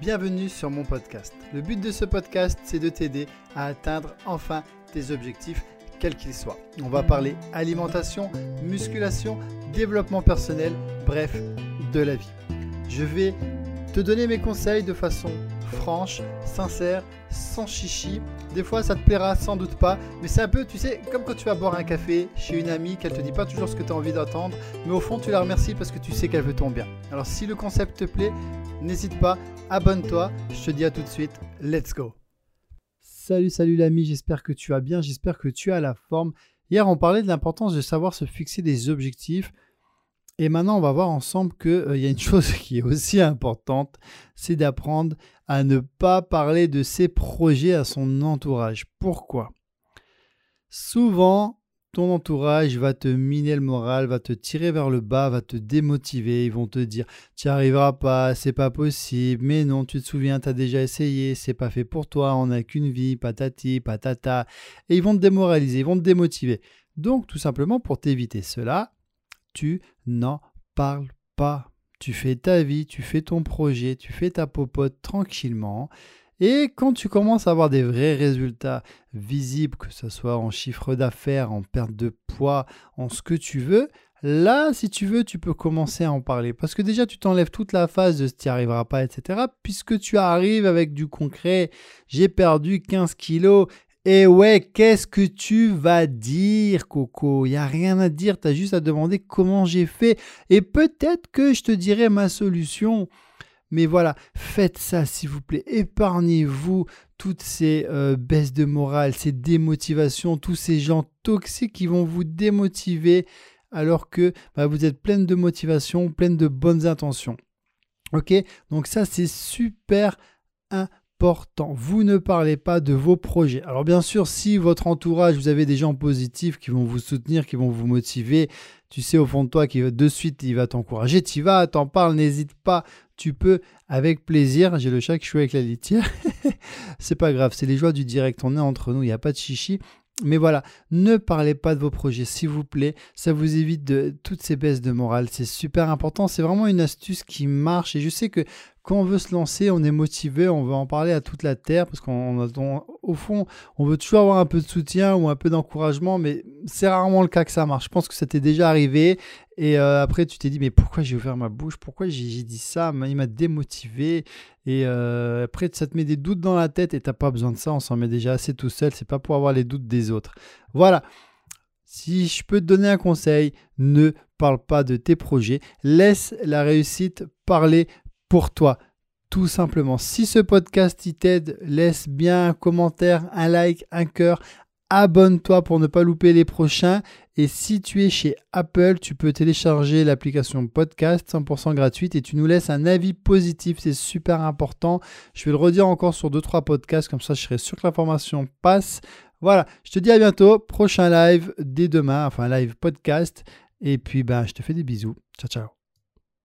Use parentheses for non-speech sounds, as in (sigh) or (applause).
Bienvenue sur mon podcast. Le but de ce podcast, c'est de t'aider à atteindre enfin tes objectifs, quels qu'ils soient. On va parler alimentation, musculation, développement personnel, bref, de la vie. Je vais te donner mes conseils de façon franche, sincère, sans chichi. Des fois, ça te plaira sans doute pas, mais c'est un peu, tu sais, comme quand tu vas boire un café chez une amie, qu'elle te dit pas toujours ce que tu as envie d'entendre, mais au fond, tu la remercies parce que tu sais qu'elle veut ton bien. Alors, si le concept te plaît, n'hésite pas, abonne-toi. Je te dis à tout de suite, let's go. Salut, salut l'ami, j'espère que tu vas bien, j'espère que tu as la forme. Hier, on parlait de l'importance de savoir se fixer des objectifs. Et maintenant, on va voir ensemble qu'il euh, y a une (laughs) chose qui est aussi importante, c'est d'apprendre à ne pas parler de ses projets à son entourage. Pourquoi? Souvent, ton entourage va te miner le moral, va te tirer vers le bas, va te démotiver. Ils vont te dire Tu arriveras pas, c'est pas possible, mais non, tu te souviens, tu as déjà essayé, c'est pas fait pour toi, on n'a qu'une vie, patati, patata. Et ils vont te démoraliser, ils vont te démotiver. Donc, tout simplement, pour t'éviter cela, tu n'en parles pas. Tu fais ta vie, tu fais ton projet, tu fais ta popote tranquillement. Et quand tu commences à avoir des vrais résultats visibles, que ce soit en chiffre d'affaires, en perte de poids, en ce que tu veux, là, si tu veux, tu peux commencer à en parler. Parce que déjà, tu t'enlèves toute la phase de ce n'y arrivera pas, etc. Puisque tu arrives avec du concret. J'ai perdu 15 kilos. Et ouais, qu'est-ce que tu vas dire, Coco? Il n'y a rien à dire, tu as juste à demander comment j'ai fait. Et peut-être que je te dirai ma solution. Mais voilà, faites ça s'il vous plaît. Épargnez-vous toutes ces euh, baisses de morale, ces démotivations, tous ces gens toxiques qui vont vous démotiver alors que bah, vous êtes pleine de motivation, pleine de bonnes intentions. Ok? Donc ça, c'est super important. Vous ne parlez pas de vos projets. Alors bien sûr, si votre entourage, vous avez des gens positifs qui vont vous soutenir, qui vont vous motiver, tu sais au fond de toi qui de suite il va t'encourager, tu vas, t'en parles, n'hésite pas, tu peux avec plaisir. J'ai le chat qui joue avec la litière. (laughs) c'est pas grave, c'est les joies du direct. On est entre nous, il n'y a pas de chichi. Mais voilà, ne parlez pas de vos projets, s'il vous plaît. Ça vous évite de toutes ces baisses de morale. C'est super important. C'est vraiment une astuce qui marche. Et je sais que quand on veut se lancer, on est motivé, on veut en parler à toute la terre parce qu'au fond, on veut toujours avoir un peu de soutien ou un peu d'encouragement, mais c'est rarement le cas que ça marche. Je pense que ça t'est déjà arrivé et euh, après tu t'es dit mais pourquoi j'ai ouvert ma bouche, pourquoi j'ai dit ça, il m'a démotivé et euh, après ça te met des doutes dans la tête et t'as pas besoin de ça, on s'en met déjà assez tout seul, c'est pas pour avoir les doutes des autres. Voilà. Si je peux te donner un conseil, ne parle pas de tes projets, laisse la réussite parler pour toi. Tout simplement. Si ce podcast t'aide, laisse bien un commentaire, un like, un cœur. Abonne-toi pour ne pas louper les prochains. Et si tu es chez Apple, tu peux télécharger l'application podcast 100% gratuite et tu nous laisses un avis positif. C'est super important. Je vais le redire encore sur 2-3 podcasts, comme ça je serai sûr que l'information passe. Voilà, je te dis à bientôt. Prochain live dès demain, enfin live podcast. Et puis ben, je te fais des bisous. Ciao, ciao.